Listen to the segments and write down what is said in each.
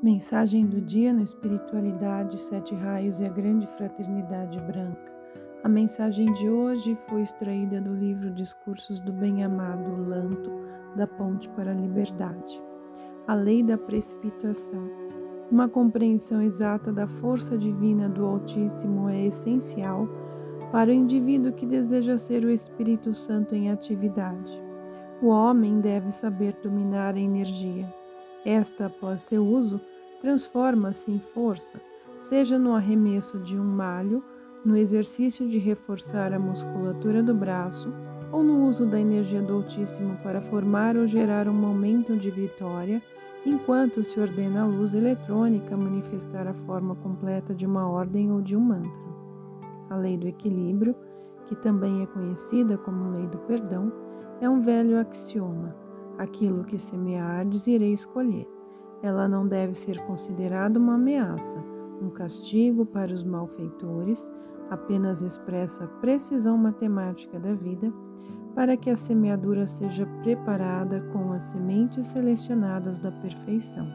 Mensagem do dia no Espiritualidade, Sete Raios e a Grande Fraternidade Branca. A mensagem de hoje foi extraída do livro Discursos do Bem-Amado Lanto, da Ponte para a Liberdade. A Lei da Precipitação. Uma compreensão exata da força divina do Altíssimo é essencial para o indivíduo que deseja ser o Espírito Santo em atividade. O homem deve saber dominar a energia esta, após seu uso, transforma-se em força, seja no arremesso de um malho, no exercício de reforçar a musculatura do braço ou no uso da energia do Altíssimo para formar ou gerar um momento de vitória, enquanto se ordena a luz eletrônica manifestar a forma completa de uma ordem ou de um mantra. A lei do equilíbrio, que também é conhecida como lei do perdão, é um velho axioma Aquilo que semeardes irei escolher. Ela não deve ser considerada uma ameaça, um castigo para os malfeitores, apenas expressa a precisão matemática da vida para que a semeadura seja preparada com as sementes selecionadas da perfeição.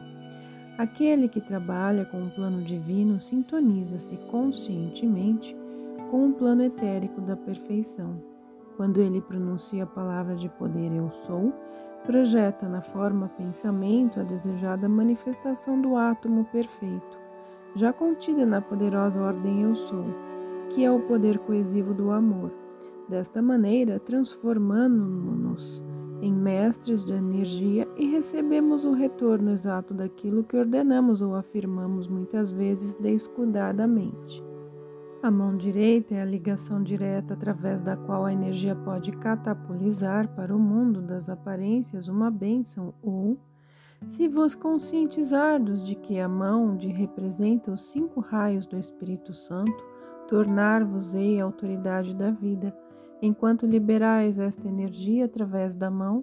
Aquele que trabalha com o plano divino sintoniza-se conscientemente com o plano etérico da perfeição. Quando ele pronuncia a palavra de poder Eu Sou, projeta na forma pensamento a desejada manifestação do átomo perfeito, já contida na poderosa ordem Eu Sou, que é o poder coesivo do amor. Desta maneira, transformando-nos em mestres de energia e recebemos o retorno exato daquilo que ordenamos ou afirmamos muitas vezes descuidadamente. A mão direita é a ligação direta através da qual a energia pode catapulizar para o mundo das aparências uma bênção ou, se vos conscientizardes de que a mão de representa os cinco raios do Espírito Santo, tornar-vos-ei a autoridade da vida, enquanto liberais esta energia através da mão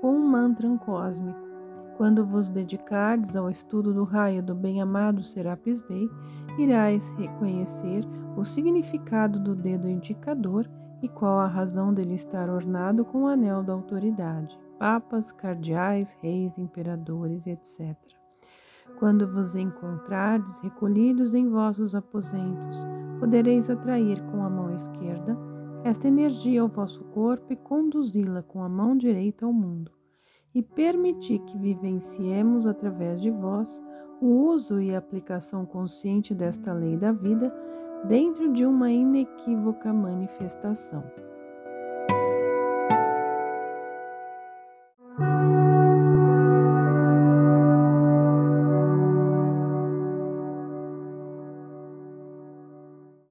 com um mantra cósmico. Quando vos dedicardes ao estudo do raio do bem-amado Serapis Bey, irás reconhecer o significado do dedo indicador e qual a razão dele estar ornado com o anel da autoridade, papas, cardeais, reis, imperadores, etc. Quando vos encontrardes recolhidos em vossos aposentos, podereis atrair com a mão esquerda esta energia ao vosso corpo e conduzi-la com a mão direita ao mundo e permitir que vivenciemos através de vós o uso e aplicação consciente desta lei da vida dentro de uma inequívoca manifestação.